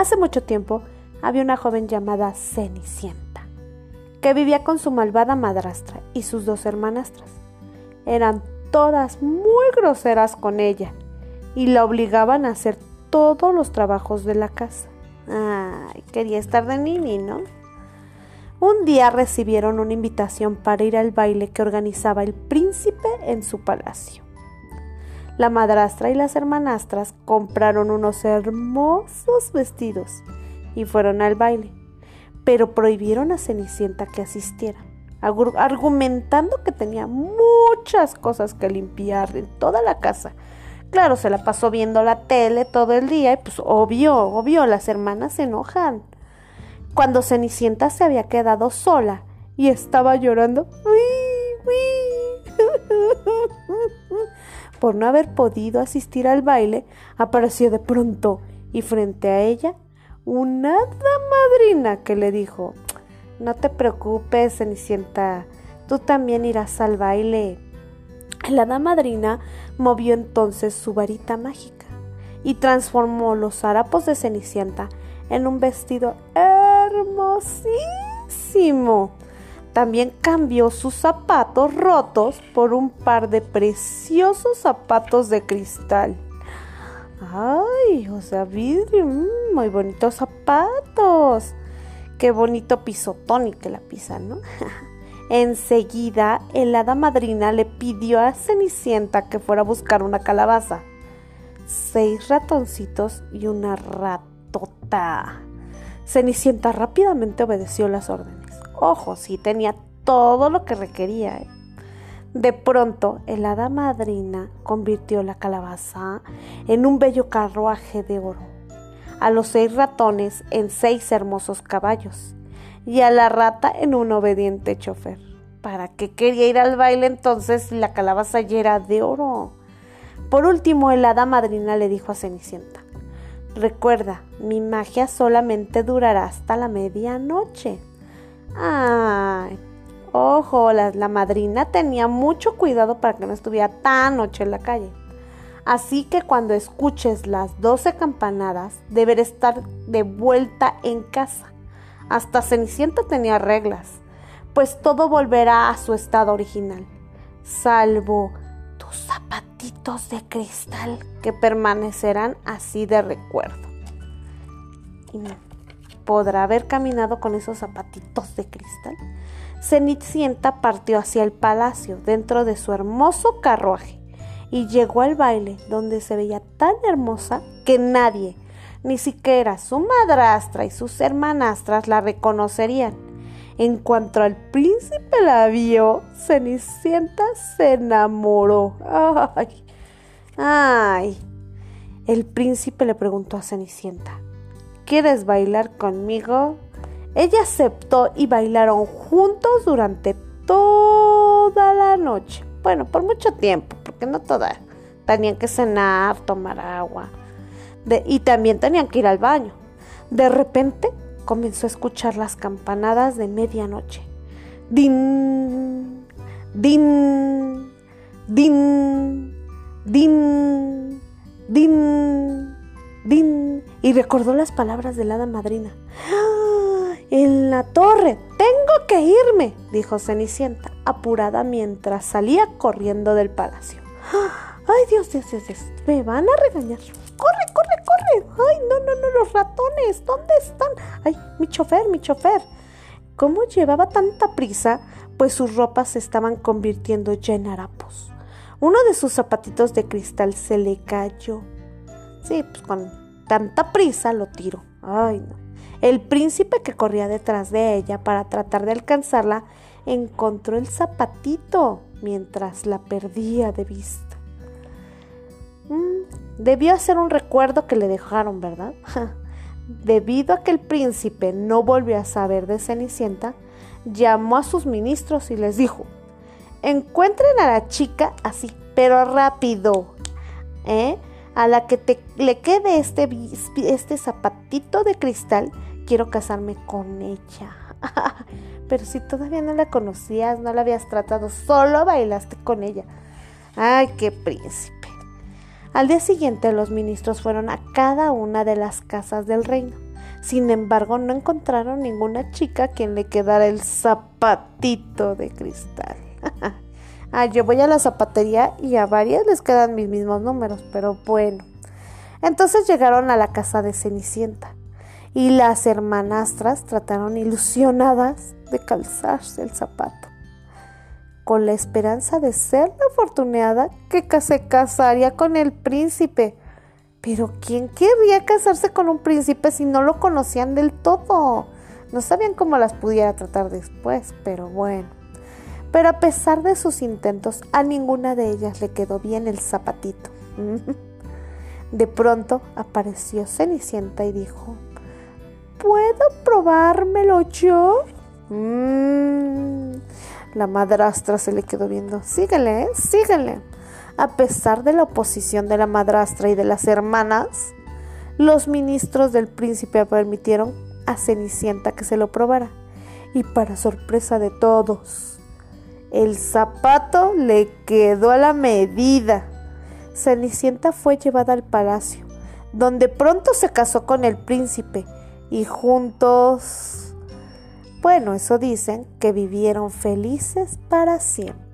Hace mucho tiempo había una joven llamada Cenicienta, que vivía con su malvada madrastra y sus dos hermanastras. Eran todas muy groseras con ella y la obligaban a hacer todos los trabajos de la casa. Ay, quería estar de nini, ¿no? Un día recibieron una invitación para ir al baile que organizaba el príncipe en su palacio. La madrastra y las hermanastras compraron unos hermosos vestidos y fueron al baile, pero prohibieron a Cenicienta que asistiera, argumentando que tenía muchas cosas que limpiar en toda la casa. Claro, se la pasó viendo la tele todo el día y pues obvio, obvio, las hermanas se enojan. Cuando Cenicienta se había quedado sola y estaba llorando, por no haber podido asistir al baile, apareció de pronto y frente a ella una hada madrina que le dijo, no te preocupes, Cenicienta, tú también irás al baile. La hada madrina movió entonces su varita mágica y transformó los harapos de Cenicienta en un vestido hermosísimo. También cambió sus zapatos rotos por un par de preciosos zapatos de cristal. Ay, o sea, vidrio, mm, muy bonitos zapatos. Qué bonito pisotón y que la pisa, ¿no? Enseguida, el hada madrina le pidió a Cenicienta que fuera a buscar una calabaza, seis ratoncitos y una ratota. Cenicienta rápidamente obedeció las órdenes. Ojo, sí tenía todo lo que requería. ¿eh? De pronto, el hada madrina convirtió la calabaza en un bello carruaje de oro, a los seis ratones en seis hermosos caballos y a la rata en un obediente chofer. ¿Para qué quería ir al baile entonces la calabaza ya era de oro? Por último, el hada madrina le dijo a Cenicienta, Recuerda, mi magia solamente durará hasta la medianoche. Ay, Ojo, la, madrina tenía mucho cuidado para que no estuviera tan noche en la calle. Así que cuando escuches las doce campanadas, deberás estar de vuelta en casa. Hasta Cenicienta tenía reglas, pues todo volverá a su estado original, salvo tus zapatitos de cristal que permanecerán así de recuerdo. Y podrá haber caminado con esos zapatitos de cristal Cenicienta partió hacia el palacio dentro de su hermoso carruaje y llegó al baile donde se veía tan hermosa que nadie, ni siquiera su madrastra y sus hermanastras la reconocerían. En cuanto al príncipe la vio, Cenicienta se enamoró. Ay, ay. El príncipe le preguntó a Cenicienta, ¿quieres bailar conmigo? Ella aceptó y bailaron juntos durante toda la noche. Bueno, por mucho tiempo, porque no todas. Tenían que cenar, tomar agua. y también tenían que ir al baño. De repente comenzó a escuchar las campanadas de medianoche. Din, din, din, din, din. Y recordó las palabras de la hada madrina. En la torre. Tengo que irme, dijo Cenicienta, apurada mientras salía corriendo del palacio. Ay, Dios, Dios, Dios, Dios, me van a regañar. Corre, corre, corre. Ay, no, no, no, los ratones, ¿dónde están? Ay, mi chofer, mi chofer. ¿Cómo llevaba tanta prisa? Pues sus ropas se estaban convirtiendo ya en harapos. Uno de sus zapatitos de cristal se le cayó. Sí, pues con tanta prisa lo tiró. Ay, no. El príncipe que corría detrás de ella para tratar de alcanzarla encontró el zapatito mientras la perdía de vista. Mm, debió ser un recuerdo que le dejaron, ¿verdad? Debido a que el príncipe no volvió a saber de Cenicienta, llamó a sus ministros y les dijo, encuentren a la chica así, pero rápido, ¿eh? A la que te, le quede este, este zapatito de cristal quiero casarme con ella. Pero si todavía no la conocías, no la habías tratado, solo bailaste con ella. Ay, qué príncipe. Al día siguiente los ministros fueron a cada una de las casas del reino Sin embargo, no encontraron ninguna chica a quien le quedara el zapatito de cristal. Ah, yo voy a la zapatería y a varias les quedan mis mismos números, pero bueno. Entonces llegaron a la casa de Cenicienta y las hermanastras trataron ilusionadas de calzarse el zapato, con la esperanza de ser la afortunada que se casaría con el príncipe. Pero ¿quién querría casarse con un príncipe si no lo conocían del todo? No sabían cómo las pudiera tratar después, pero bueno. Pero a pesar de sus intentos, a ninguna de ellas le quedó bien el zapatito. De pronto apareció Cenicienta y dijo, ¿Puedo probármelo yo? Mm. La madrastra se le quedó viendo. Síguele, síguele. A pesar de la oposición de la madrastra y de las hermanas, los ministros del príncipe permitieron a Cenicienta que se lo probara. Y para sorpresa de todos, el zapato le quedó a la medida. Cenicienta fue llevada al palacio, donde pronto se casó con el príncipe y juntos, bueno, eso dicen, que vivieron felices para siempre.